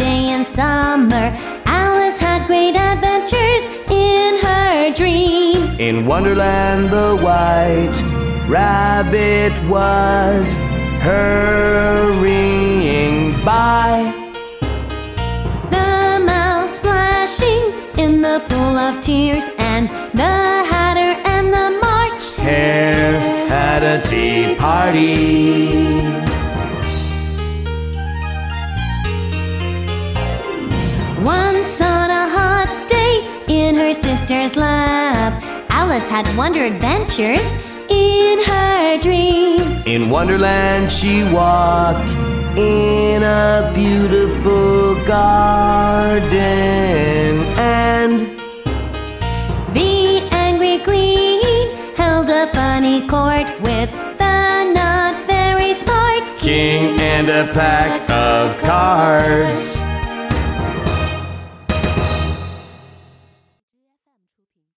and summer. Alice had great adventures in her dream. In Wonderland, the white rabbit was hurrying by. The mouse splashing in the pool of tears, and the hatter and the march Hare had a tea party. Once on a hot day in her sister's lap, Alice had wonder adventures in her dream. In Wonderland, she walked in a beautiful garden, and The angry queen held a funny court with the not very smart king and a pack of cards.